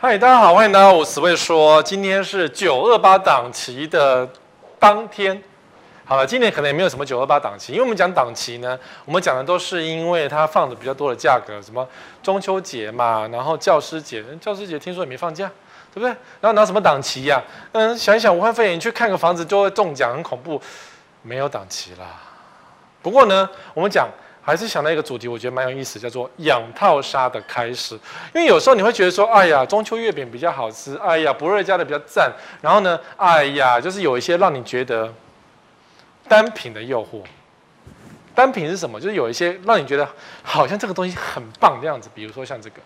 嗨，大家好，欢迎大家我十位说。今天是九二八档期的当天。好了，今年可能也没有什么九二八档期，因为我们讲档期呢，我们讲的都是因为它放的比较多的价格，什么中秋节嘛，然后教师节，教师节听说也没放假，对不对？然后拿什么档期呀？嗯，想一想，武汉肺炎你去看个房子就会中奖，很恐怖，没有档期啦。不过呢，我们讲。还是想到一个主题，我觉得蛮有意思，叫做养套杀的开始。因为有时候你会觉得说，哎呀，中秋月饼比较好吃，哎呀，不瑞家的比较赞。然后呢，哎呀，就是有一些让你觉得单品的诱惑。单品是什么？就是有一些让你觉得好像这个东西很棒的样子。比如说像这个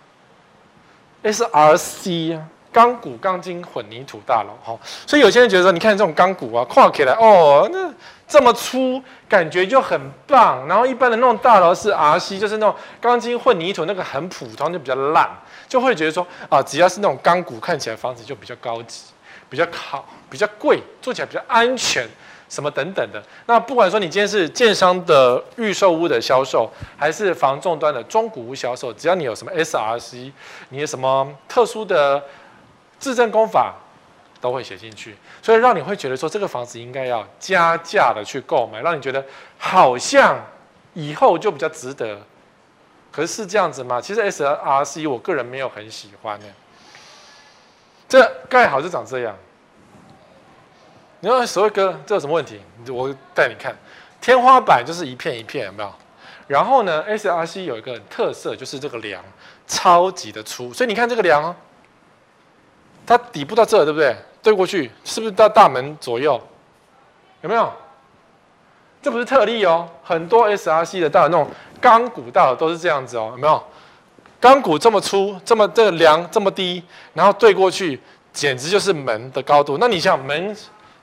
SRC 啊，钢骨钢筋混凝土大楼。哈，所以有些人觉得说，你看这种钢骨啊，跨起来哦，那。这么粗，感觉就很棒。然后一般的那种大楼是 RC，就是那种钢筋混凝土，那个很普通，就比较烂，就会觉得说啊，只要是那种钢骨，看起来房子就比较高级，比较好，比较贵，住起来比较安全，什么等等的。那不管说你今天是建商的预售屋的销售，还是房仲端的中古屋销售，只要你有什么 SRC，你有什么特殊的制震工法。都会写进去，所以让你会觉得说这个房子应该要加价的去购买，让你觉得好像以后就比较值得。可是这样子吗？其实 SRC 我个人没有很喜欢呢。这盖好就长这样。你说所谓哥，这有什么问题？我带你看，天花板就是一片一片，有没有？然后呢，SRC 有一个特色，就是这个梁超级的粗，所以你看这个梁，它底部到这，对不对？对过去是不是到大门左右？有没有？这不是特例哦，很多 SRC 的大那种钢骨大都是这样子哦，有没有？钢骨这么粗，这么这个梁这么低，然后对过去简直就是门的高度。那你想门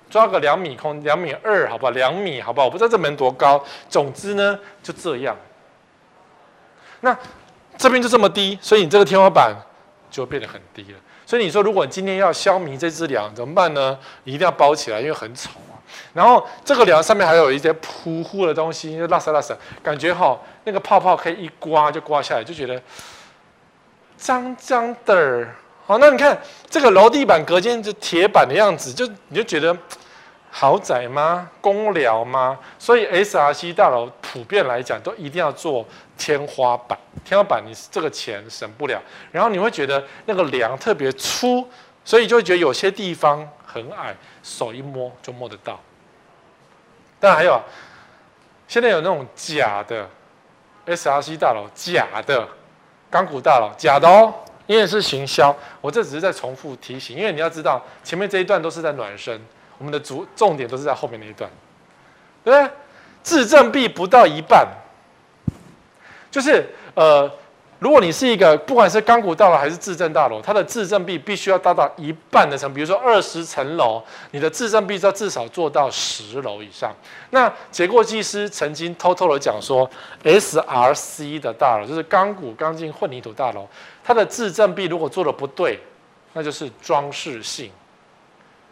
抓个两米空，两米二，好不好？两米，好不好？我不知道这门多高。总之呢，就这样。那这边就这么低，所以你这个天花板就变得很低了。所以你说，如果今天要消弭这只梁怎么办呢？你一定要包起来，因为很丑啊。然后这个梁上面还有一些扑糊的东西，就拉撒拉撒，感觉哈，那个泡泡可以一刮就刮下来，就觉得脏脏的。好，那你看这个楼地板隔间就铁板的样子，就你就觉得豪宅吗？公寮吗？所以 SRC 大楼普遍来讲都一定要做。天花板，天花板，你这个钱省不了。然后你会觉得那个梁特别粗，所以就会觉得有些地方很矮，手一摸就摸得到。但还有啊，现在有那种假的 SRC 大楼，假的钢骨大楼，假的哦，因为是行销。我这只是在重复提醒，因为你要知道，前面这一段都是在暖身，我们的主重点都是在后面那一段，对不对？制震壁不到一半。就是呃，如果你是一个不管是钢骨大楼还是制震大楼，它的制震壁必须要达到一半的层，比如说二十层楼，你的制震壁要至少做到十楼以上。那结构技师曾经偷偷的讲说，SRC 的大楼就是钢骨钢筋混凝土大楼，它的制震壁如果做的不对，那就是装饰性，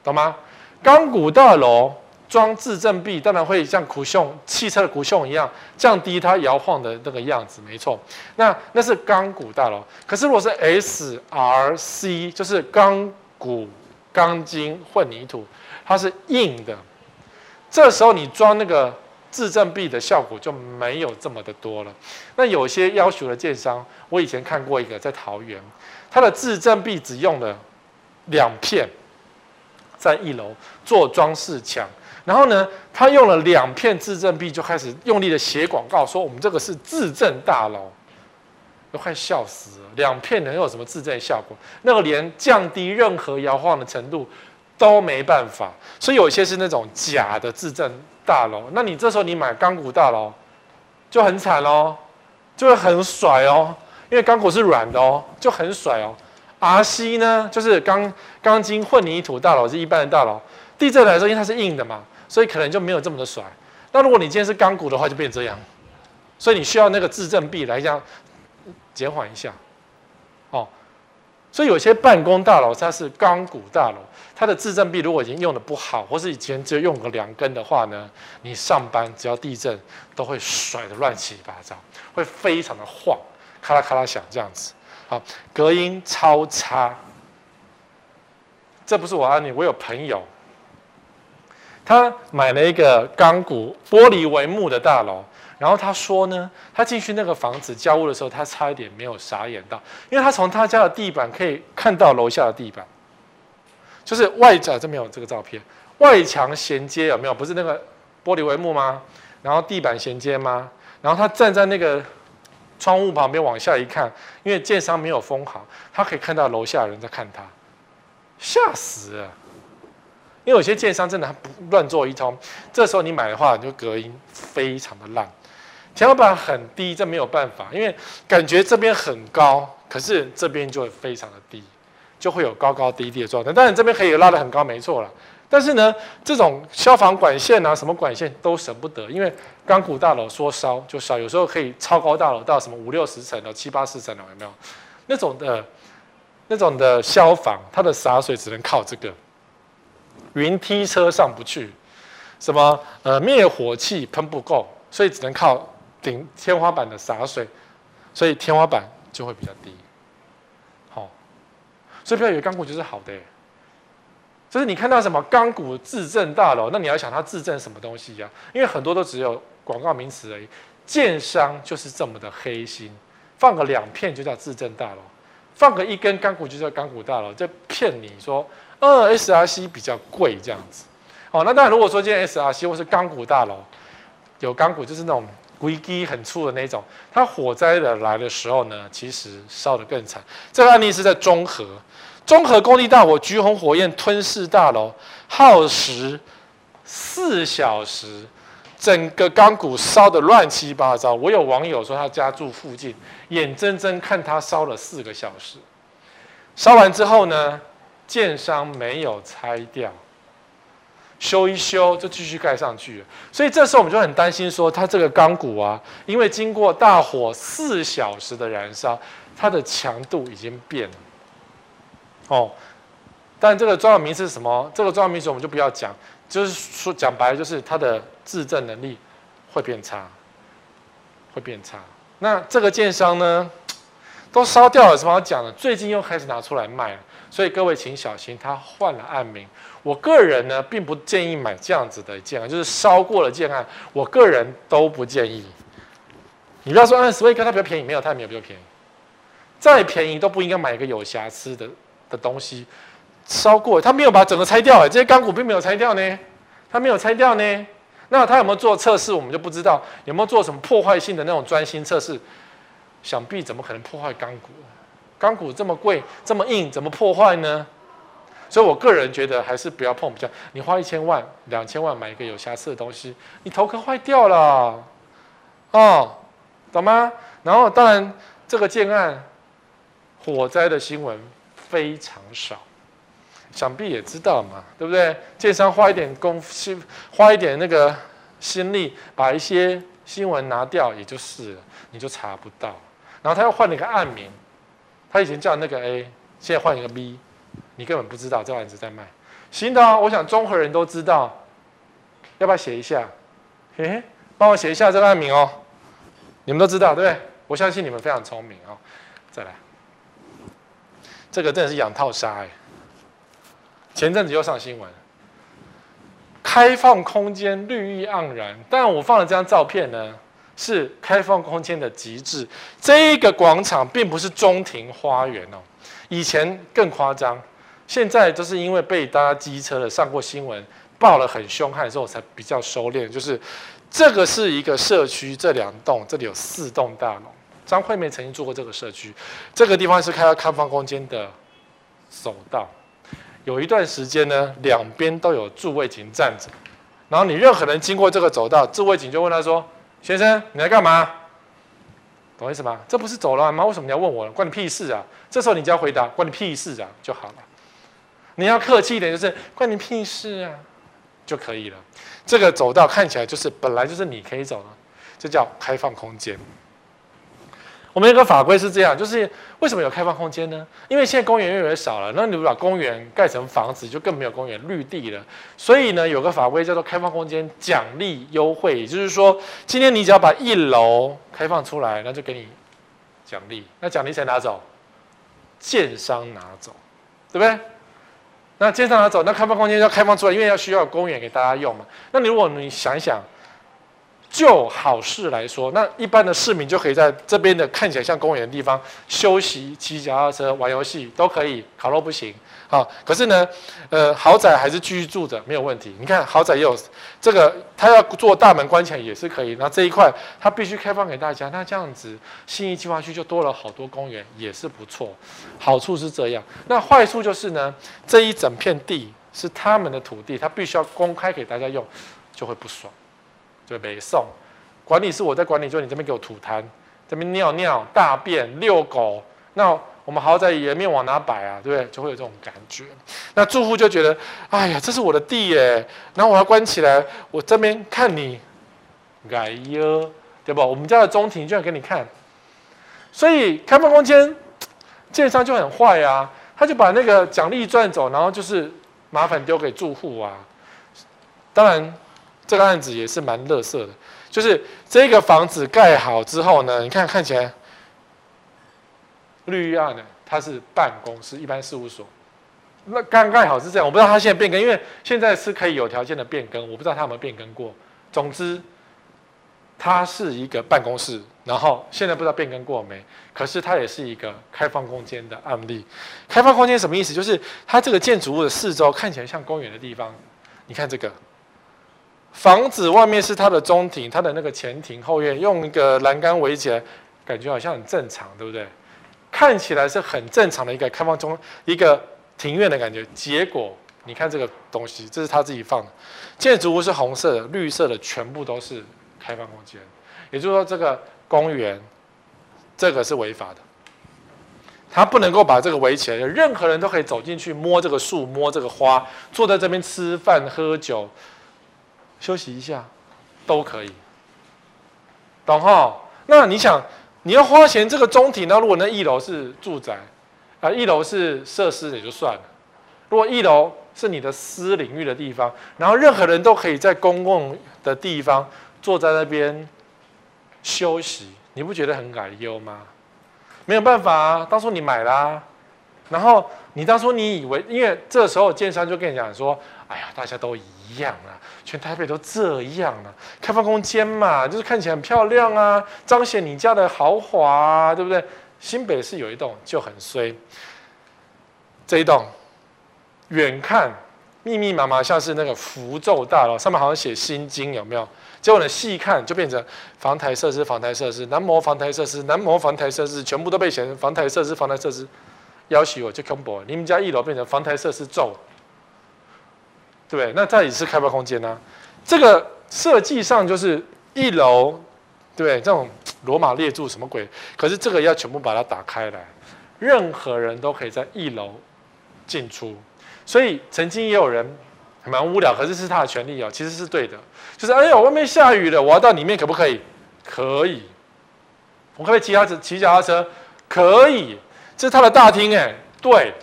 懂吗？钢骨大楼。装制震壁当然会像苦胸汽车的苦胸一样，降低它摇晃的那个样子，没错。那那是钢骨大楼，可是如果是 SRC，就是钢骨钢筋混凝土，它是硬的。这时候你装那个制震壁的效果就没有这么的多了。那有些要求的建商，我以前看过一个在桃园，它的自振壁只用了两片，在一楼做装饰墙。然后呢，他用了两片制震壁，就开始用力的写广告，说我们这个是制震大楼，都快笑死了。两片能有什么制震效果？那个连降低任何摇晃的程度都没办法。所以有一些是那种假的制震大楼。那你这时候你买钢骨大楼就很惨哦，就会很甩哦，因为钢骨是软的哦，就很甩哦。RC 呢，就是钢钢筋混凝土大楼是一般的大楼，地震来说，因为它是硬的嘛。所以可能就没有这么的甩。那如果你今天是钢骨的话，就变这样。所以你需要那个自震臂来这样减缓一下。哦，所以有些办公大楼它是钢骨大楼，它的自震臂如果已经用的不好，或是以前只有用个两根的话呢，你上班只要地震都会甩的乱七八糟，会非常的晃，咔啦咔啦响这样子。好，隔音超差，这不是我案例，我有朋友，他买了一个钢骨玻璃帷幕的大楼，然后他说呢，他进去那个房子交屋的时候，他差一点没有傻眼到，因为他从他家的地板可以看到楼下的地板，就是外角这边有这个照片，外墙衔接有没有？不是那个玻璃帷幕吗？然后地板衔接吗？然后他站在那个窗户旁边往下一看，因为建商没有封好，他可以看到楼下的人在看他。吓死了！因为有些建商真的他不乱做一通，这时候你买的话，你就隔音非常的烂，天花板很低，这没有办法，因为感觉这边很高，可是这边就会非常的低，就会有高高低低的状态。当然这边可以拉得很高，没错了。但是呢，这种消防管线啊，什么管线都舍不得，因为钢骨大楼说烧就烧，有时候可以超高大楼到什么五六十层的、七八十层的，有没有？那种的。那种的消防，它的洒水只能靠这个云梯车上不去，什么呃灭火器喷不够，所以只能靠顶天花板的洒水，所以天花板就会比较低。好、哦，所以不要以为钢骨就是好的，就是你看到什么钢骨自证大楼，那你要想它自证什么东西呀、因为很多都只有广告名词而已，建商就是这么的黑心，放个两片就叫自证大楼。放个一根钢骨就叫钢骨大楼，就骗你说，呃，SRC 比较贵这样子。哦，那当然，如果说今天 SRC 或是钢骨大楼有钢骨，就是那种硅基很粗的那种，它火灾的来的时候呢，其实烧得更惨。这个案例是在中和，综合工地大火，橘红火焰吞噬大楼，耗时四小时。整个钢骨烧得乱七八糟，我有网友说他家住附近，眼睁睁看他烧了四个小时。烧完之后呢，建商没有拆掉，修一修就继续盖上去。所以这时候我们就很担心说，他这个钢骨啊，因为经过大火四小时的燃烧，它的强度已经变了。哦，但这个专有名词是什么？这个专有名词我们就不要讲。就是说，讲白了，就是它的自证能力会变差，会变差。那这个建商呢，都烧掉了，什么好讲的？最近又开始拿出来卖了，所以各位请小心，他换了案名。我个人呢，并不建议买这样子的建案，就是烧过了建案，我个人都不建议。你不要说，按斯威克它比较便宜，没有，它也没有比较便宜，再便宜都不应该买一个有瑕疵的的东西。烧过，他没有把整个拆掉哎，这些钢骨并没有拆掉呢，他没有拆掉呢。那他有没有做测试，我们就不知道。有没有做什么破坏性的那种专心测试？想必怎么可能破坏钢骨？钢骨这么贵，这么硬，怎么破坏呢？所以我个人觉得还是不要碰比较。你花一千万、两千万买一个有瑕疵的东西，你头壳坏掉了，哦，懂吗？然后当然这个建案火灾的新闻非常少。想必也知道嘛，对不对？建商花一点功夫，心花一点那个心力，把一些新闻拿掉，也就是了，你就查不到。然后他又换了一个案名，他以前叫那个 A，现在换一个 B，你根本不知道这案子在卖。行的哦，我想综合人都知道，要不要写一下？嘿嘿，帮我写一下这个案名哦。你们都知道对不对？我相信你们非常聪明哦。再来，这个真的是养套杀哎。前阵子又上新闻，开放空间绿意盎然。但我放的这张照片呢，是开放空间的极致。这个广场并不是中庭花园哦，以前更夸张，现在都是因为被大家机车的上过新闻，爆了很凶悍之后才比较收敛。就是这个是一个社区，这两栋这里有四栋大楼。张惠妹曾经住过这个社区，这个地方是开到开放空间的走道。有一段时间呢，两边都有驻卫警站着，然后你任何人经过这个走道，驻卫警就问他说：“先生，你来干嘛？”懂意思吗？这不是走廊吗？为什么你要问我？关你屁事啊！这时候你就要回答：“关你屁事啊！”就好了。你要客气一点，就是“关你屁事啊”就可以了。这个走道看起来就是本来就是你可以走的，这叫开放空间。我们有个法规是这样，就是为什么有开放空间呢？因为现在公园越来越少了，那你把公园盖成房子，就更没有公园绿地了。所以呢，有个法规叫做开放空间奖励优惠，也就是说，今天你只要把一楼开放出来，那就给你奖励。那奖励谁拿走？建商拿走，对不对？那建商拿走，那开放空间要开放出来，因为要需要公园给大家用嘛。那你如果你想一想。就好事来说，那一般的市民就可以在这边的看起来像公园的地方休息、骑脚踏车、玩游戏都可以。烤肉不行，好，可是呢，呃，豪宅还是继续住着没有问题。你看豪宅也有这个，他要做大门关起来也是可以。那这一块他必须开放给大家，那这样子信义计划区就多了好多公园，也是不错。好处是这样，那坏处就是呢，这一整片地是他们的土地，他必须要公开给大家用，就会不爽。就北宋，管理是我在管理，就你这边给我吐痰，这边尿尿、大便、遛狗，那我们豪宅颜面往哪摆啊？对不对？就会有这种感觉。那住户就觉得，哎呀，这是我的地耶，然后我要关起来，我这边看你，哎呦，对不？我们家的中庭就要给你看，所以开放空间，建商就很坏啊，他就把那个奖励赚走，然后就是麻烦丢给住户啊。当然。这个案子也是蛮乐色的，就是这个房子盖好之后呢，你看看起来绿亚呢，它是办公室，一般事务所。那刚盖好是这样，我不知道它现在变更，因为现在是可以有条件的变更，我不知道它有没有变更过。总之，它是一个办公室，然后现在不知道变更过没，可是它也是一个开放空间的案例。开放空间什么意思？就是它这个建筑物的四周看起来像公园的地方，你看这个。房子外面是它的中庭，它的那个前庭后院用一个栏杆围起来，感觉好像很正常，对不对？看起来是很正常的一个开放中一个庭院的感觉。结果你看这个东西，这是他自己放的，建筑物是红色的、绿色的，全部都是开放空间。也就是说，这个公园这个是违法的，他不能够把这个围起来，任何人都可以走进去摸这个树、摸这个花，坐在这边吃饭喝酒。休息一下，都可以，懂哈？那你想，你要花钱这个中庭，那如果那一楼是住宅，啊，一楼是设施也就算了。如果一楼是你的私领域的地方，然后任何人都可以在公共的地方坐在那边休息，你不觉得很矮优吗？没有办法啊，当初你买啦、然后你当初你以为，因为这时候建商就跟你讲说，哎呀，大家都一样啊。全台北都这样了，开放空间嘛，就是看起来很漂亮啊，彰显你家的豪华啊，对不对？新北市有一栋就很衰，这一栋远看密密麻麻，像是那个符咒大楼，上面好像写心经，有没有？结果呢，细看就变成防台设施、防台设施、南模防台设施、南模防台设施，全部都被写成防台设施、防台设施。要挟我就恐怖，你们家一楼变成防台设施咒。对？那这里是开放空间呢、啊？这个设计上就是一楼，对？这种罗马列柱什么鬼？可是这个要全部把它打开来，任何人都可以在一楼进出。所以曾经也有人蛮无聊，可是是他的权利哦，其实是对的。就是哎呀，外面下雨了，我要到里面可不可以？可以。我可不可以骑脚踏车？骑脚踏车可以。这是他的大厅哎，对。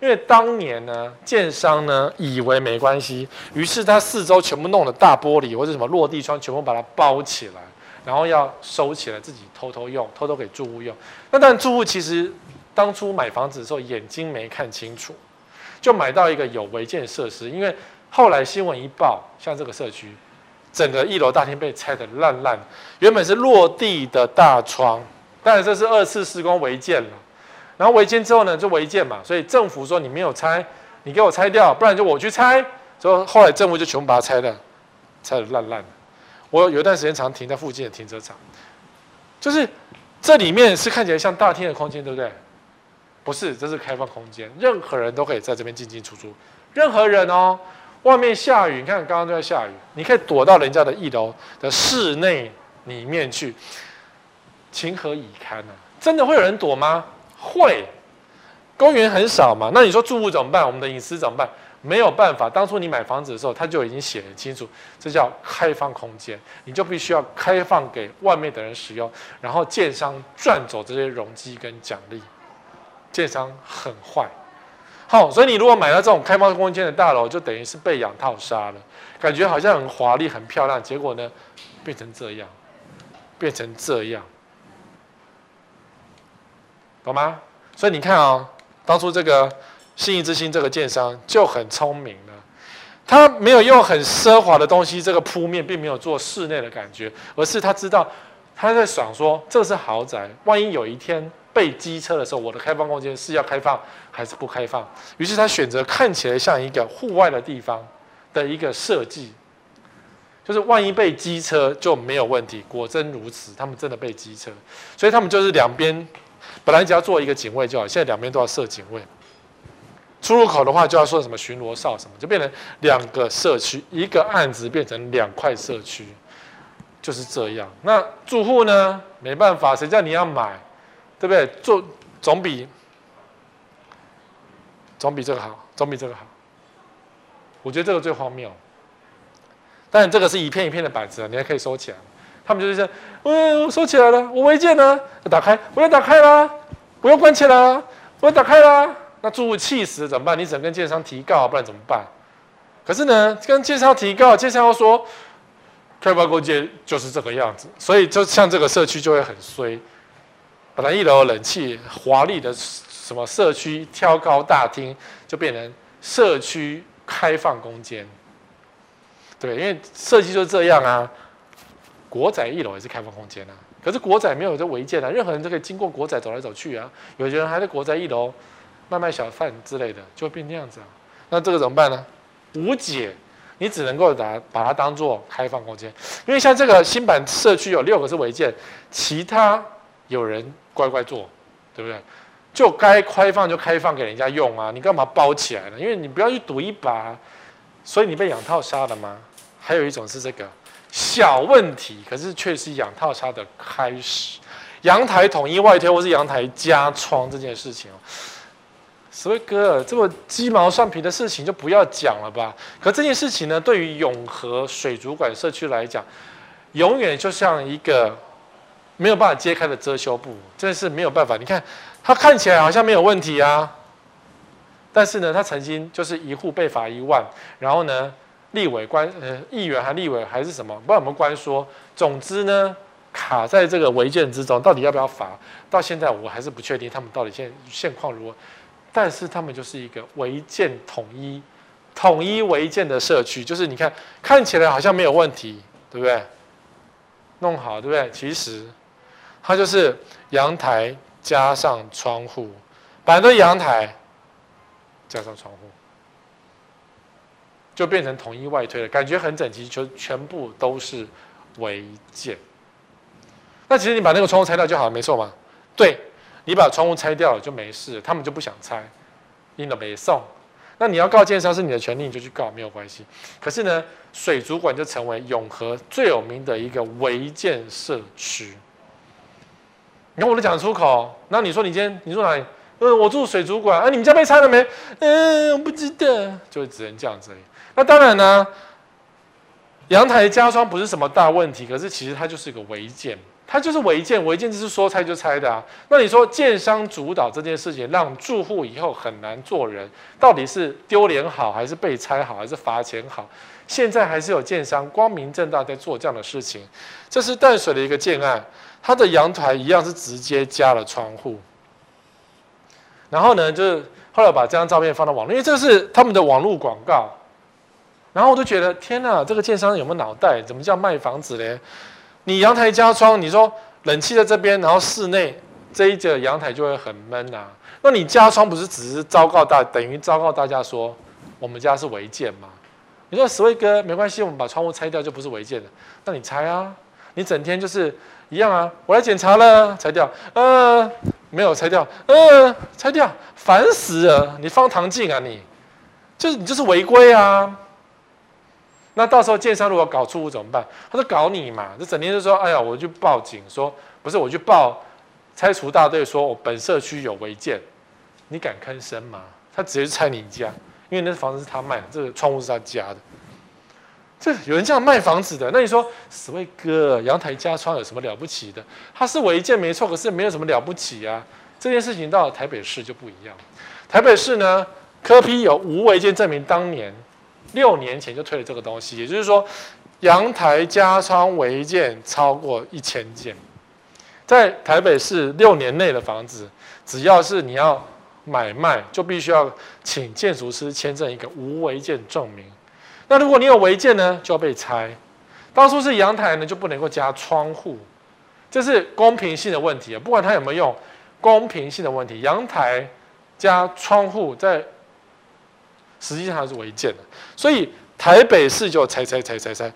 因为当年呢，建商呢以为没关系，于是他四周全部弄了大玻璃或者什么落地窗，全部把它包起来，然后要收起来，自己偷偷用，偷偷给住户用。那但住户其实当初买房子的时候眼睛没看清楚，就买到一个有违建设施。因为后来新闻一报，像这个社区，整个一楼大厅被拆得烂烂，原本是落地的大窗，当然这是二次施工违建了。然后违建之后呢，就违建嘛，所以政府说你没有拆，你给我拆掉，不然就我去拆。所以后来政府就全部把它拆了，拆得烂烂的。我有一段时间常停在附近的停车场，就是这里面是看起来像大厅的空间，对不对？不是，这是开放空间，任何人都可以在这边进进出出。任何人哦，外面下雨，你看刚刚就在下雨，你可以躲到人家的一楼的室内里面去，情何以堪呢、啊？真的会有人躲吗？会，公园很少嘛？那你说住户怎么办？我们的隐私怎么办？没有办法。当初你买房子的时候，他就已经写很清楚，这叫开放空间，你就必须要开放给外面的人使用，然后建商赚走这些容积跟奖励。建商很坏，好，所以你如果买到这种开放空间的大楼，就等于是被养套杀了，感觉好像很华丽、很漂亮，结果呢，变成这样，变成这样。懂吗？所以你看啊、当初这个信义之星这个建商就很聪明了，他没有用很奢华的东西，这个铺面并没有做室内的感觉，而是他知道他在想说，这是豪宅，万一有一天被机车的时候，我的开放空间是要开放还是不开放？于是他选择看起来像一个户外的地方的一个设计，就是万一被机车就没有问题。果真如此，他们真的被机车，所以他们就是两边本来只要做一个警卫就好，现在两边都要设警卫。出入口的话就要说什么巡逻哨什么，就变成两个社区，一个案子变成两块社区，就是这样。那住户呢？没办法，谁叫你要买，对不对？做总比总比这个好，总比这个好。我觉得这个最荒谬。但，这个是一片一片的板子，你还可以收起来。他们就是这样，嗯，我收起来了，我违建呢，要打开，我要打开啦，我要关起来啦，我要打开啦。那住户气死怎么办？你只能跟建商提告，不然怎么办？可是呢，跟建商提告，建商又说开发空间就是这个样子，所以就像这个社区就会很衰。本来一楼冷气华丽的什么社区挑高大厅，就变成社区开放空间。对，因为设计就是这样啊。国宅一楼也是开放空间啊，可是国宅没有这违建啊，任何人都可以经过国宅走来走去啊。有些人还在国宅一楼。卖卖小贩之类的，就会变那样子啊。那这个怎么办呢？无解，你只能够把把它当做开放空间。因为像这个新版社区有六个是违建，其他有人乖乖做，对不对？就该开放就开放给人家用啊，你干嘛包起来呢？因为你不要去赌一把，所以你被养套杀了吗？还有一种是这个小问题，可是却是养套杀的开始。阳台统一外推或是阳台加窗这件事情哦。所以哥，这么鸡毛蒜皮的事情就不要讲了吧。可这件事情呢，对于永和水族馆社区来讲，永远就像一个没有办法揭开的遮羞布，真是没有办法。你看，它看起来好像没有问题啊，但是呢，它曾经就是一户被罚一万，然后呢，立委官呃议员还立委还是什么，不知道有没有官说。总之呢，卡在这个违建之中，到底要不要罚？到现在我还是不确定他们到底现现况如何。但是他们就是一个违建统一、统一违建的社区，就是你看看起来好像没有问题，对不对？弄好，对不对？其实它就是阳台加上窗户，本来都阳台加上窗户，就变成统一外推了，感觉很整齐，就全部都是违建。那其实你把那个窗户拆掉就好了，没错嘛？对。你把窗户拆掉了就没事，他们就不想拆，你都没送。那你要告建商是你的权利，你就去告，没有关系。可是呢，水族馆就成为永和最有名的一个违建社区。你看我都讲出口，那你说你今天你住哪里？嗯，我住水族馆。啊，你们家被拆了没？嗯，我不知道，就只能这样子。那当然呢，阳台加窗不是什么大问题，可是其实它就是一个违建。它就是违建，违建就是说拆就拆的啊。那你说建商主导这件事情，让住户以后很难做人，到底是丢脸好，还是被拆好，还是罚钱好？现在还是有建商光明正大在做这样的事情。这是淡水的一个建案，它的阳台一样是直接加了窗户。然后呢，就是后来把这张照片放到网络，因为这是他们的网络广告。然后我就觉得，天哪，这个建商有没有脑袋？怎么叫卖房子嘞？你阳台加窗，你说冷气在这边，然后室内这一节阳台就会很闷啊。那你加窗不是只是昭告大，等于昭告大家说我们家是违建吗？你说十位哥没关系，我们把窗户拆掉就不是违建了。那你拆啊，你整天就是一样啊。我来检查了，拆掉，呃，没有拆掉，呃，拆掉，烦死了。你放唐镜啊你，就是你就是违规啊。那到时候建商如果搞错误怎么办？他说搞你嘛，就整天就说，哎呀，我去报警说，不是我去报拆除大队，说我本社区有违建，你敢吭声吗？他直接拆你家，因为那房子是他卖的，这个窗户是他家的。这有人这样卖房子的，那你说，死威哥，阳台加窗有什么了不起的？他是违建没错，可是没有什么了不起啊。这件事情到了台北市就不一样，台北市呢，柯 P 有无违建证明，当年。六年前就推了这个东西，也就是说，阳台加窗违建超过一千件，在台北市六年内的房子，只要是你要买卖，就必须要请建筑师签证一个无违建证明。那如果你有违建呢，就要被拆。当初是阳台呢，就不能够加窗户，这是公平性的问题啊。不管它有没有用，公平性的问题，阳台加窗户在实际上是违建的。所以台北市就拆拆拆拆拆，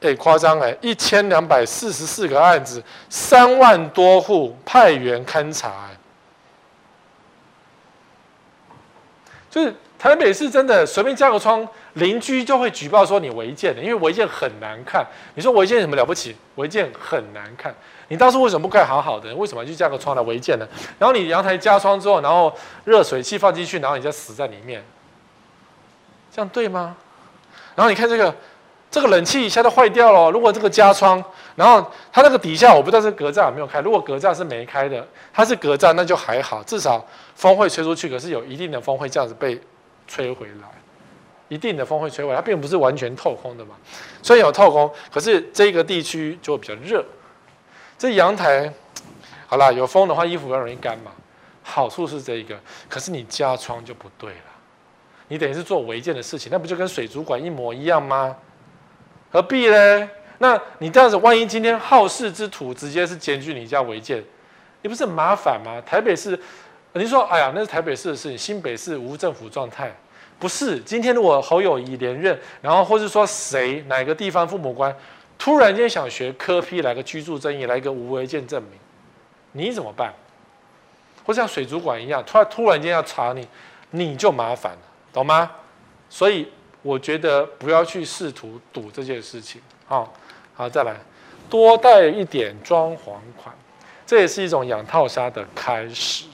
哎，夸张哎，一千两百四十四个案子，三万多户派员勘查，就是。台北市真的随便加个窗，邻居就会举报说你违建的，因为违建很难看。你说违建什么了不起？违建很难看。你当初为什么不盖好好的？为什么要去加个窗来违建呢？然后你阳台加窗之后，然后热水器放进去，然后你再死在里面，这样对吗？然后你看这个，这个冷气一下都坏掉了。如果这个加窗，然后它那个底下我不知道是格栅有没有开。如果格栅是没开的，它是格栅那就还好，至少风会吹出去。可是有一定的风会这样子被。吹回来，一定的风会吹回来，它并不是完全透空的嘛。虽然有透空，可是这个地区就比较热。这阳台，好啦，有风的话，衣服比较容易干嘛。好处是这一个，可是你加窗就不对了。你等于是做违建的事情，那不就跟水族馆一模一样吗？何必呢？那你这样子，万一今天好事之徒直接是检举你家违建，你不是麻烦吗？台北市。你说，哎呀，那是台北市的事情，新北市无政府状态，不是。今天如果侯友谊连任，然后或是说谁哪个地方父母官突然间想学科批来个居住争议，来个无违建证明，你怎么办？或像水族馆一样，突然突然间要查你，你就麻烦了，懂吗？所以我觉得不要去试图赌这件事情。好，好，再来多带一点装潢款，这也是一种养套杀的开始。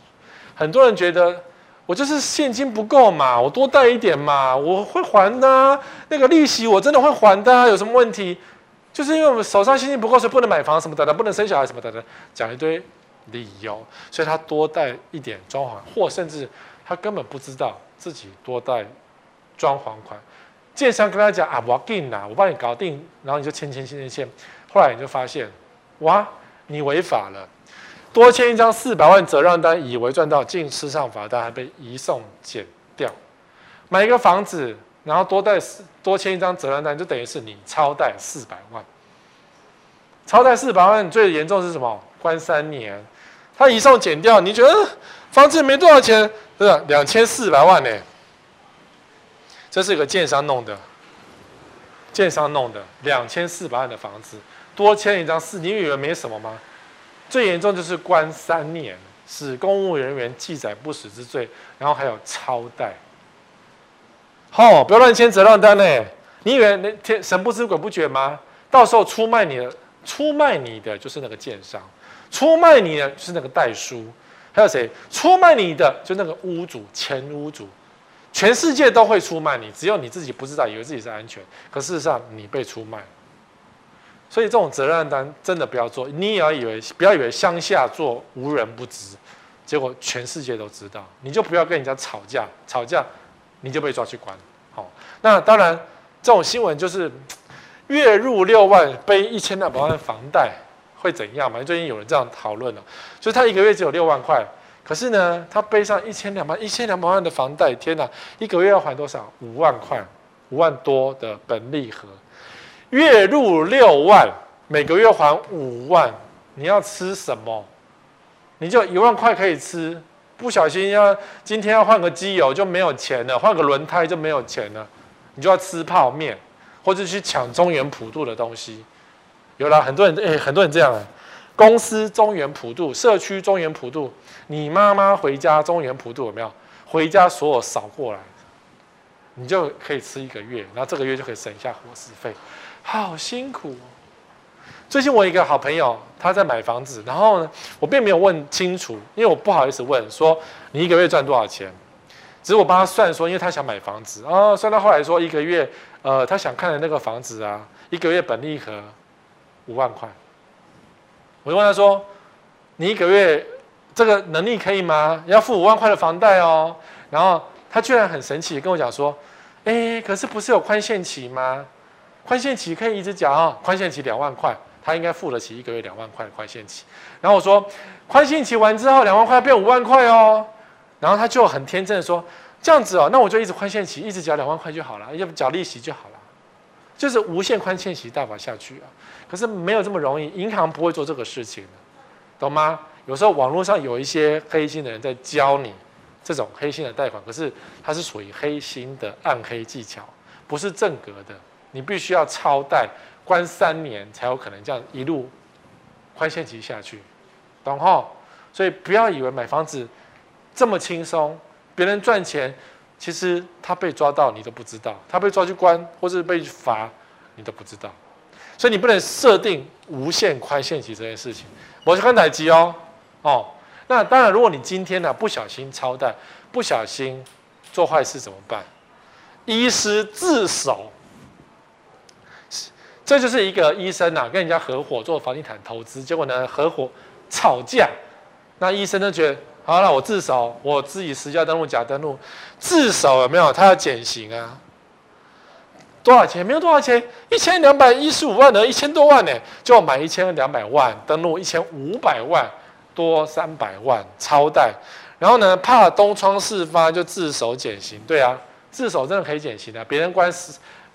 很多人觉得我就是现金不够嘛，我多贷一点嘛，我会还的，那个利息我真的会还的，有什么问题？就是因为我们手上现金不够，所以不能买房什么的，不能生小孩什么的，讲一堆理由，所以他多贷一点装潢，或甚至他根本不知道自己多贷装潢款。建商跟他讲啊，我要给你啦，我帮你搞定，然后你就签签签签签，后来你就发现，哇，你违法了。多签一张四百万责让单，以为赚到，竟吃上罚单，还被移送减掉。买一个房子，然后多贷多签一张责让单，就等于是你超贷四百万。超贷四百万最严重是什么？关三年。他移送减掉，你觉得房子没多少钱，是？两千四百万呢？这是一个建商弄的，建商弄的两千四百万的房子，多签一张四，你以为没什么吗？最严重就是关三年，使公务人员记载不实之罪，然后还有超贷。好、不要乱签责任单呢！你以为那天神不知鬼不觉吗？到时候出卖你的，出卖你的就是那个建商，出卖你的就是那个代书，还有谁？出卖你的就那个屋主、前屋主，全世界都会出卖你，只有你自己不知道，以为自己是安全，可事实上你被出卖。所以这种责任单真的不要做，你也要以为不要以为乡下做无人不知，结果全世界都知道，你就不要跟人家吵架，吵架你就被抓去关。好，那当然这种新闻就是月入六万背一千两百万房贷会怎样嘛？最近有人这样讨论了，就是他一个月只有六万块，可是呢他背上一千两百一千两百万的房贷，天哪，一个月要还多少？五万块，五万多的本利和。月入六万，每个月还五万，你要吃什么？你就一万块可以吃，不小心要今天要换个机油就没有钱了，换个轮胎就没有钱了，你就要吃泡面，或者去抢中原普渡的东西。有了很多人，哎，很多人这样啊，公司中原普渡，社区中原普渡，你妈妈回家中原普渡有没有？回家所有扫过来，你就可以吃一个月，然后这个月就可以省下伙食费。好辛苦哦！最近我一个好朋友，他在买房子，然后呢，我并没有问清楚，因为我不好意思问说你一个月赚多少钱。只是我帮他算说，因为他想买房子啊，算到后来说一个月，呃，他想看的那个房子啊，一个月本利和五万块。我就问他说，你一个月这个能力可以吗？要付五万块的房贷哦。然后他居然很神奇跟我讲说，哎，可是不是有宽限期吗？宽限期可以一直缴啊，宽限期两万块，他应该付得起一个月两万块的宽限期。然后我说，宽限期完之后两万块变五万块哦。然后他就很天真的说：“这样子哦，那我就一直宽限期，一直缴两万块就好了，要不缴利息就好，就是无限宽限期贷款下去啊。可是没有这么容易，银行不会做这个事情的，懂吗？有时候网络上有一些黑心的人在教你这种黑心的贷款，可是它是属于黑心的暗黑技巧，不是正格的。你必须要超贷，关三年才有可能这样一路宽限期下去，懂齁？所以不要以为买房子。这么轻松，别人赚钱，其实他被抓到你都不知道，他被抓去关或是被罚，你都不知道，所以你不能设定无限宽限期这件事情。我是看哪集哦，哦，那当然，如果你今天呢、不小心超贷，不小心做坏事怎么办？医师自首，这就是一个医生呐、跟人家合伙做房地产投资，结果呢合伙吵架，那医生呢觉得。好了，我自首，我自己实价登录假登录，自首有没有？他要减刑啊？多少钱？没有多少钱，一千两百一十五万的，一千多万呢，就要买一千两百万登录一千五百万，多三百万超贷，然后呢，怕东窗事发就自首减刑。对啊，自首真的可以减刑的，别人关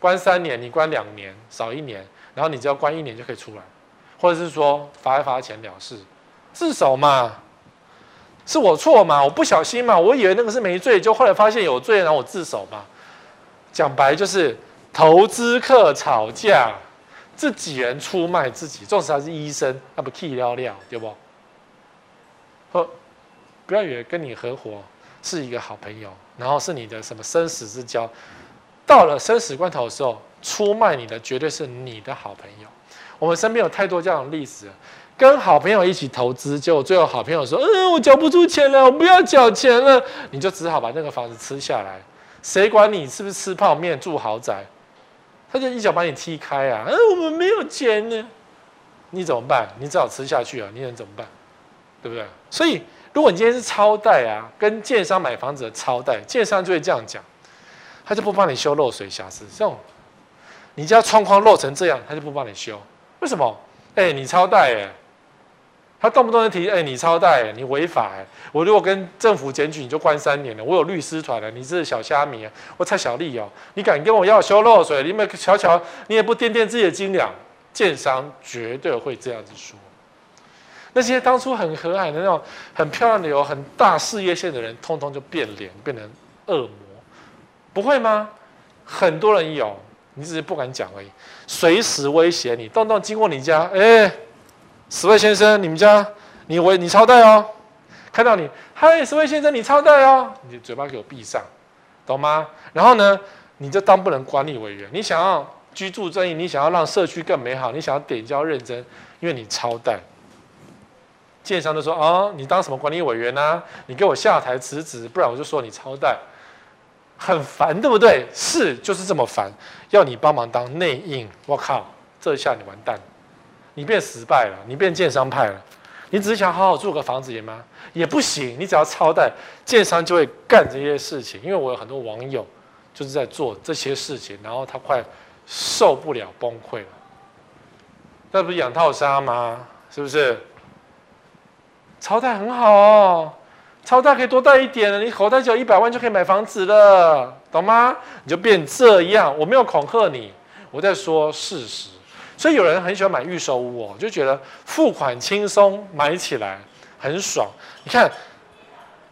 关三年，你关两年，少一年，然后你只要关一年就可以出来，或者是说罚一罚钱了事，自首嘛。是我错嘛？我不小心嘛？我以为那个是没罪，就后来发现有罪，然后我自首嘛。讲白就是投资客吵架，自己人出卖自己，纵使他是医生，那不气了了，对不？不，不要以为跟你合伙是一个好朋友，然后是你的什么生死之交，到了生死关头的时候，出卖你的绝对是你的好朋友。我们身边有太多这样的例子。跟好朋友一起投资，结果最后好朋友说：“嗯，我缴不出钱了，我不要缴钱了。”你就只好把那个房子吃下来。谁管你是不是吃泡面住豪宅？他就一脚把你踢开啊！嗯，我们没有钱呢，你怎么办？你只好吃下去啊！你能怎么办？对不对？所以，如果你今天是超贷啊，跟建商买房子的超贷，建商就会这样讲，他就不帮你修漏水瑕疵。这种，你家窗框漏成这样，他就不帮你修。为什么？哎，你超贷哎。他动不动就提，哎，你超贷，你违法，我如果跟政府检举，你就关三年了。我有律师团了，你是小虾米啊？我蔡小丽哦，你敢跟我要修漏水？你们瞧瞧，你也不掂掂自己的斤两，建商绝对会这样子说。那些当初很和蔼的那种、很漂亮的、有很大事业线的人，通通就变脸，变成恶魔，不会吗？很多人有，你只是不敢讲而已，随时威胁你，动不动经过你家，哎。十位先生，你们家你违你超贷哦，看到你，嗨，十位先生，你超贷哦，你嘴巴给我闭上，懂吗？然后呢，你就当不能管理委员，你想要居住正义，你想要让社区更美好，你想要点交认真，因为你超贷，建商就说哦，你当什么管理委员啊？你给我下台辞职，不然我就说你超贷，很烦，对不对？是，就是这么烦，要你帮忙当内应，我靠，这下你完蛋。你变失败了，你变建商派了，你只是想好好住个房子也吗？也不行，你只要超贷，建商就会干这些事情。因为我有很多网友就是在做这些事情，然后他快受不了崩溃了。那不是养套杀吗？是不是？超贷很好哦，超贷可以多贷一点，你口袋只有一百万就可以买房子了，懂吗？你就变这样，我没有恐吓你，我在说事实。所以有人很喜欢买预售屋哦，就觉得付款轻松，买起来很爽。你看，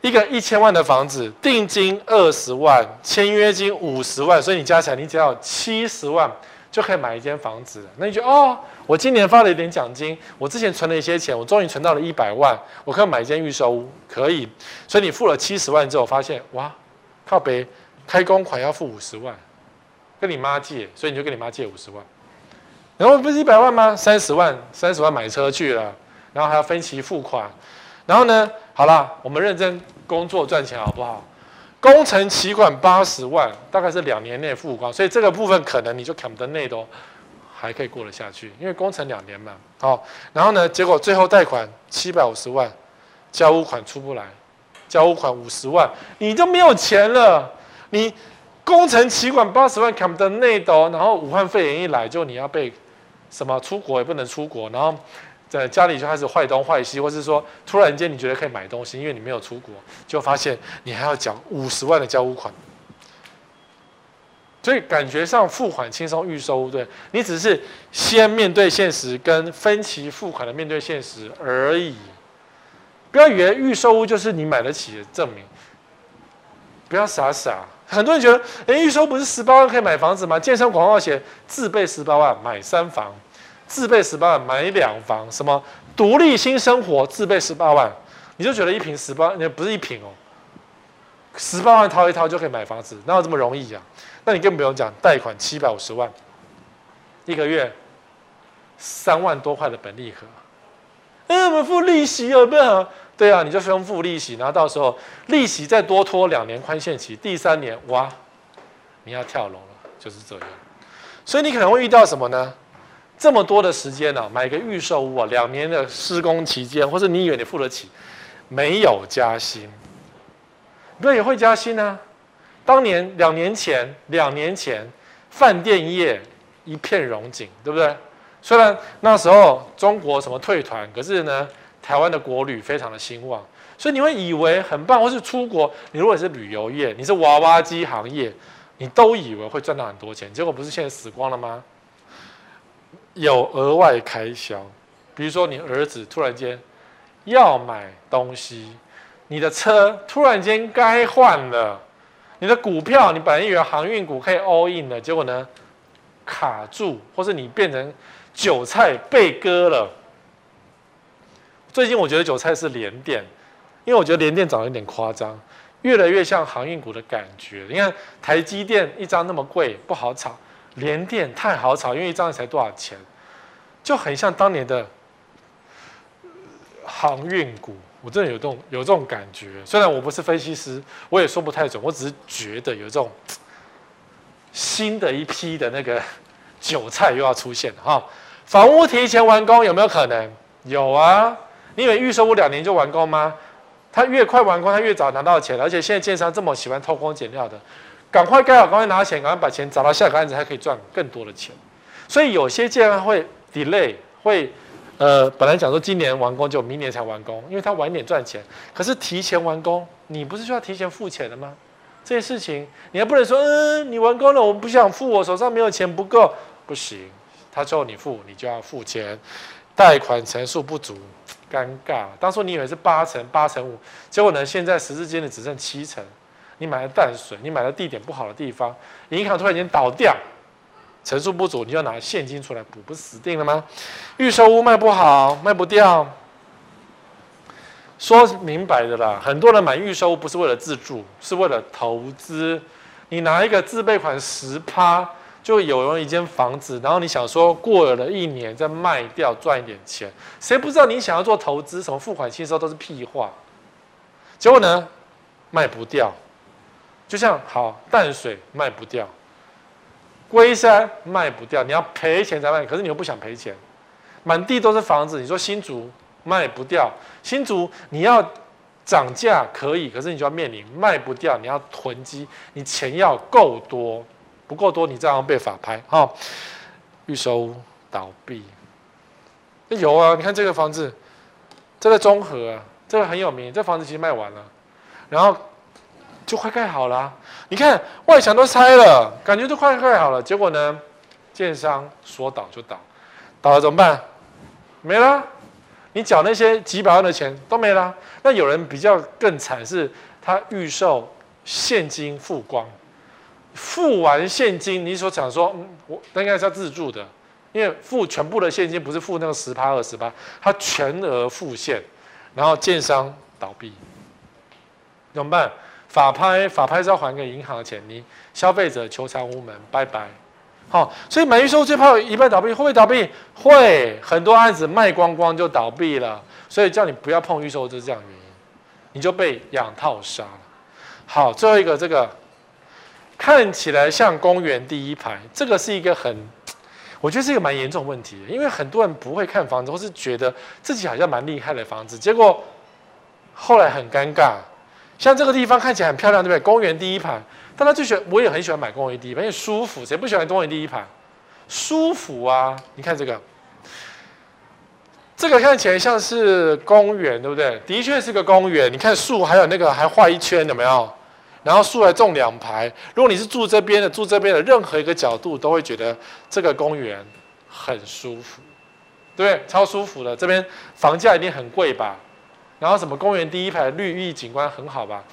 一个一千万的房子，定金二十万，签约金五十万，所以你加起来你只要七十万就可以买一间房子。那你觉得哦，我今年发了一点奖金，我之前存了一些钱，我终于存到了一百万，我可以买一间预售屋，可以。所以你付了七十万之后，发现哇，靠北开工款要付五十万，跟你妈借，所以你就跟你妈借五十万。然后不是一百万吗？三十万，三十万买车去了，然后还要分期付款，然后呢？好了，我们认真工作赚钱好不好？工程期款八十万，大概是两年内付光，所以这个部分可能你就砍得内都还可以过得下去，因为工程两年嘛。好，然后呢？结果最后贷款七百五十万，交屋款出不来，交屋款五十万，你就没有钱了，你工程期款八十万砍不得内都，然后武汉肺炎一来，就你要被。什么出国也不能出国，然后在家里就开始坏东坏西，或是说突然间你觉得可以买东西，因为你没有出国，就发现你还要缴五十万的交屋款。所以感觉上付款轻松，预售屋对，你只是先面对现实，跟分期付款的面对现实而已。不要以为预售屋就是你买得起的证明，不要傻傻。很多人觉得，哎，预售不是十八万可以买房子吗？建商广告写自备十八万买三房，自备十八万买两房，什么独立新生活自备十八万，你就觉得一坪十八，那不是一坪哦，十八万掏一掏就可以买房子，哪有这么容易呀？那你更不用讲，贷款七百五十万，一个月三万多块的本利和，哎，我们付利息有没有？对啊，你就先付利息，然后到时候利息再多拖两年宽限期，第三年哇，你要跳楼了，就是这样。所以你可能会遇到什么呢？这么多的时间呢、啊，买个预售屋啊，两年的施工期间，或者你以为你付得起，没有加薪，对，也会加薪呢、啊。当年两年前，两年前，饭店业一片荣景，对不对？虽然那时候中国什么退团，可是呢，台湾的国旅非常的兴旺，所以你会以为很棒。或是出国，你如果是旅游业，你是娃娃机行业，你都以为会赚到很多钱，结果不是现在死光了吗？有额外开销，比如说你儿子突然间要买东西，你的车突然间该换了。你的股票，你本来以为航运股可以 all in 的，结果呢，卡住，或是你变成韭菜被割了。最近我觉得韭菜是连电，因为我觉得连电涨得有点夸张，越来越像航运股的感觉。你看台积电一张那么贵，不好炒；联电太好炒，因为一张才多少钱，就很像当年的航运股。我真的有这种有这种感觉，虽然我不是分析师，我也说不太准，我只是觉得有这种新的一批的那个韭菜又要出现了哈。房屋提前完工有没有可能？有啊，你以为预售屋两年就完工吗？他越快完工，他越早拿到钱，而且现在建商这么喜欢偷工减料的，赶快盖好，赶快拿钱，赶快把钱找到下个案子，还可以赚更多的钱。所以有些建商会 delay 会。呃，本来讲说今年完工就明年才完工，因为他晚点赚钱。可是提前完工，你不是需要提前付钱的吗？这些事情你还不能说，嗯，你完工了，我不想付，我手上没有钱不够，不行。他说你付，你就要付钱。贷款成数不足，尴尬。当初你以为是八成、八成五，结果呢，现在时至今日只剩七成。你买了淡水，你买了地点不好的地方，银行突然间倒掉。成数不足，你就拿现金出来补，不死定了吗？预售屋卖不好，卖不掉，说明白的啦。很多人买预售屋不是为了自住，是为了投资。你拿一个自备款十趴，就有了一间房子，然后你想说过了一年再卖掉赚一点钱，谁不知道你想要做投资？什么付款轻松都是屁话。结果呢，卖不掉，就像好淡水卖不掉。龟山卖不掉，你要赔钱才卖，可是你又不想赔钱，满地都是房子。你说新竹卖不掉，新竹你要涨价可以，可是你就要面临卖不掉，你要囤积，你钱要够多，不够多你这样被法拍。哈，预收倒闭，那有啊，你看这个房子，这个中和啊，这个很有名，这房子其实卖完了，然后。就快盖好了，你看外墙都拆了，感觉都快盖好了。结果呢，建商说倒就倒，倒了怎么办？没了，你缴那些几百万的钱都没了。那有人比较更惨，是他预售现金付光，付完现金，你所想说，嗯，我那应该是要自住的，因为付全部的现金不是付那个十趴二十趴，他全额付现，然后建商倒闭，怎么办？法拍，法拍是要还给银行的钱，你消费者求偿无门，拜拜。好，所以买预售最怕一半倒闭，会不会倒闭？会，很多案子卖光光就倒闭了。所以叫你不要碰预售，就是这样的原因，你就被养套杀了。好，最后一个这个看起来像公园第一排，这个是一个很，我觉得是一个蛮严重的问题，因为很多人不会看房子，或是觉得自己好像蛮厉害的房子，结果后来很尴尬。像这个地方看起来很漂亮，对不对？公园第一排，但他最喜欢，我也很喜欢买公园第一排，因为舒服。谁不喜欢公园第一排？舒服啊！你看这个，这个看起来像是公园，对不对？的确是个公园。你看树，还有那个还画一圈，有没有？然后树还种两排。如果你是住这边的，住这边的任何一个角度，都会觉得这个公园很舒服，对对？超舒服的。这边房价一定很贵吧？然后什么公园第一排绿意景观很好吧？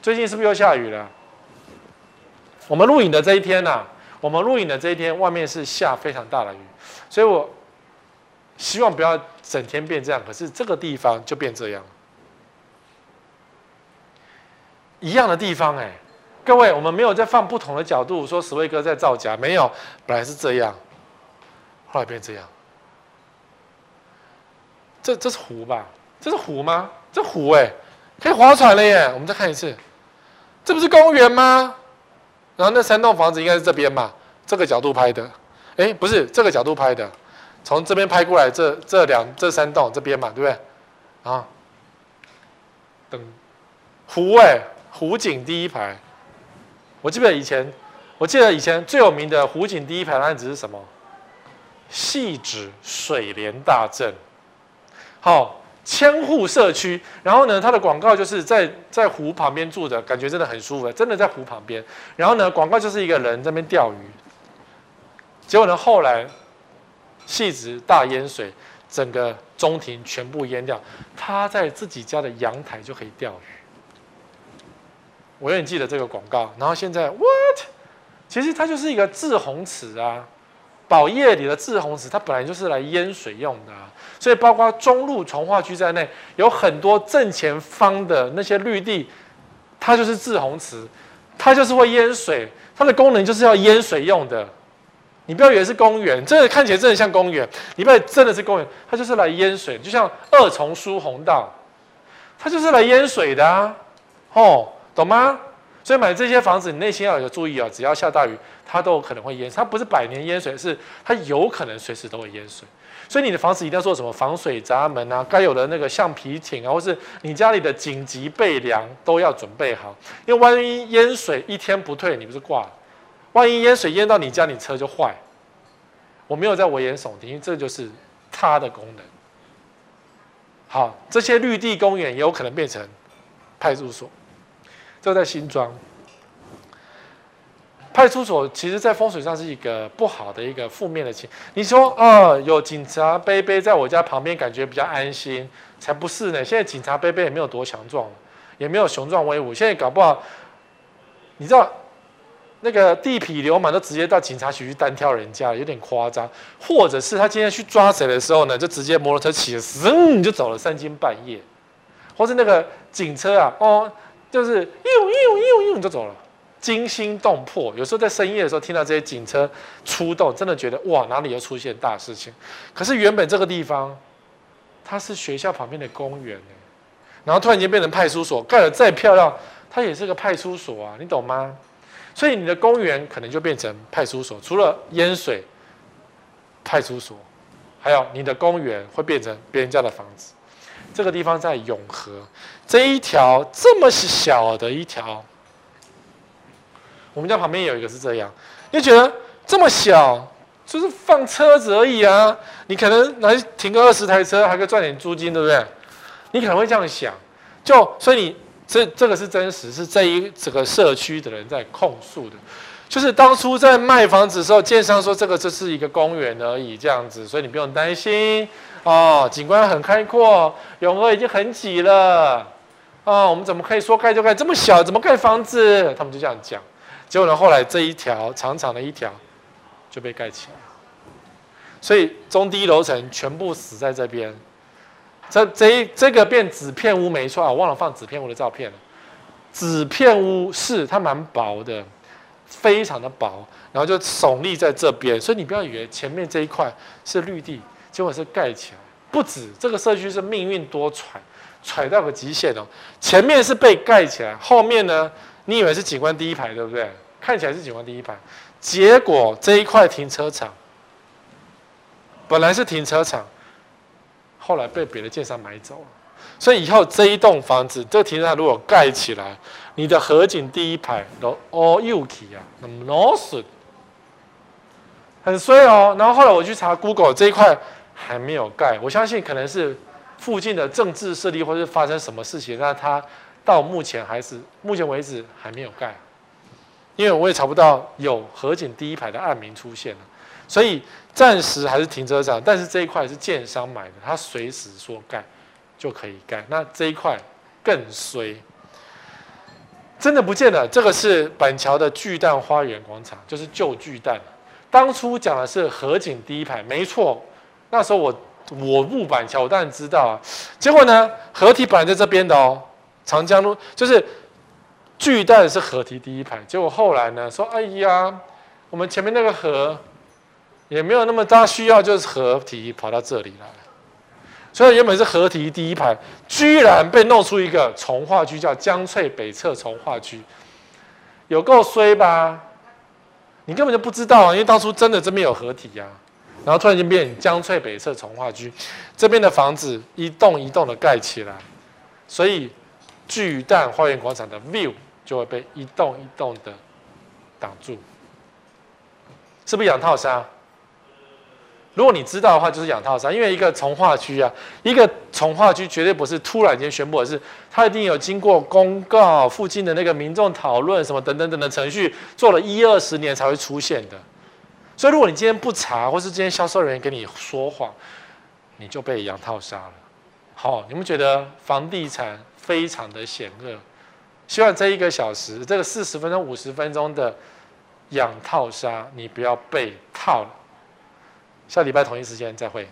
最近是不是又下雨了？我们录影的这一天呐、我们录影的这一天，外面是下非常大的雨，所以我希望不要整天变这样。可是这个地方就变这样，一样的地方哎，各位，我们没有在放不同的角度说史威哥在造假，没有，本来是这样，后来变这样，这这是湖吧？这是湖吗？这湖哎，可以划船了耶！我们再看一次，这不是公园吗？然后那三栋房子应该是这边嘛？这个角度拍的，哎，不是这个角度拍的，从这边拍过来这，这这两这三栋这边嘛，对不对？啊，等湖哎，湖景第一排。我记得以前，我记得以前最有名的湖景第一排案子是什么？汐止水帘大阵。好。千户社区，然后呢，它的广告就是在在湖旁边住的，感觉真的很舒服，真的在湖旁边。然后呢，广告就是一个人在那边钓鱼。结果呢，后来汐止大淹水，整个中庭全部淹掉，他在自己家的阳台就可以钓鱼。我永远记得这个广告。然后现在，what？其实它就是一个滞洪池啊。宝业里的滞洪池，它本来就是来淹水用的，所以包括中路从化区在内，有很多正前方的那些绿地，它就是滞洪池，它就是会淹水，它的功能就是要淹水用的。你不要以为是公园，这个看起来真的像公园，你不要真的是公园，它就是来淹水，就像二重疏洪道，它就是来淹水的啊，哦，懂吗？所以买这些房子，你内心要有注意啊！只要下大雨，它都有可能会淹。它不是百年淹水，是它有可能随时都会淹水。所以你的房子一定要做什么防水闸门啊，该有的那个橡皮艇啊，或是你家里的紧急备粮都要准备好。因为万一淹水一天不退，你不是挂了？万一淹水淹到你家，你车就坏。我没有在危言耸听，因为这就是它的功能。好，这些绿地公园也有可能变成派出所。这在新庄派出所，其实，在风水上是一个不好的一个负面的情。你说，啊，有警察杯杯在我家旁边，感觉比较安心，才不是呢。现在警察杯杯也没有多强壮，也没有雄壮威武。现在搞不好，你知道，那个地痞流氓都直接到警察局去单挑人家，有点夸张。或者是他今天去抓谁的时候呢，就直接摩托车骑了，嗯，就走了，三更半夜。或是那个警车啊，哦。就是呦呦呦呦就走了，惊心动魄。有时候在深夜的时候听到这些警车出动，真的觉得哇，哪里又出现大事情？可是原本这个地方，它是学校旁边的公园，然后突然间变成派出所，盖得再漂亮，它也是个派出所啊，你懂吗？所以你的公园可能就变成派出所，除了淹水，派出所，还有你的公园会变成别人家的房子。这个地方在永和，这一条这么小的一条，我们家旁边有一个是这样，你觉得这么小，就是放车子而已啊？你可能来停个二十台车，还可以赚点租金，对不对？你可能会这样想，就所以你这这个是真实，是这一整个社区的人在控诉的，就是当初在卖房子的时候，建商说这个就是一个公园而已，这样子，所以你不用担心。哦，景观很开阔，永和已经很挤了。哦，我们怎么可以说盖就盖这么小？怎么盖房子？他们就这样讲。结果呢，后来这一条长长的一条就被盖起来，所以中低楼层全部死在这边。这这这个变纸片屋没错啊，我忘了放纸片屋的照片了。纸片屋是它蛮薄的，非常的薄，然后就耸立在这边，所以你不要以为前面这一块是绿地。结果是盖起来，不止这个社区是命运多舛，舛到个极限哦。前面是被盖起来，后面呢，你以为是景观第一排，对不对？看起来是景观第一排，结果这一块停车场本来是停车场，后来被别的建商买走了。所以以后这一栋房子，这个停车场如果盖起来，你的河景第一排都 all UK 啊，那么 no 损，很衰哦。然后后来我去查 Google 这一块。还没有盖。我相信可能是附近的政治势力，或是发生什么事情，那它到目前还是目前为止还没有盖。因为我也查不到有河景第一排的案名出现了，所以暂时还是停车场。但是这一块是建商买的，他随时说盖就可以盖。那这一块更衰。真的不见了，这个是板桥的巨蛋花园广场，就是旧巨蛋。当初讲的是河景第一排，没错。那时候我我木板桥，我当然知道啊。结果呢，河堤本来在这边的哦，长江路就是巨蛋是河堤第一排。结果后来呢，说哎呀，我们前面那个河也没有那么大需要，就是河堤跑到这里来。所以原本是河堤第一排，居然被弄出一个重划区，叫江翠北侧重划区，有够衰吧？你根本就不知道啊，因为当初真的这边有河堤呀，然后突然间变江翠北侧从化区，这边的房子一栋一栋的盖起来，所以巨蛋花园广场的 view 就会被一栋一栋的挡住，是不是养套杀？如果你知道的话，就是养套杀，因为一个从化区啊，一个从化区绝对不是突然间宣布的，是它一定有经过公告、附近的那个民众讨论什么等等等的程序，做了一二十年才会出现的。所以，如果你今天不查，或是今天销售人员跟你说谎，你就被养套杀了。好，你们觉得房地产非常的险恶？希望这一个小时，这个四十分钟、五十分钟的养套杀，你不要被套了。下礼拜同一时间再会。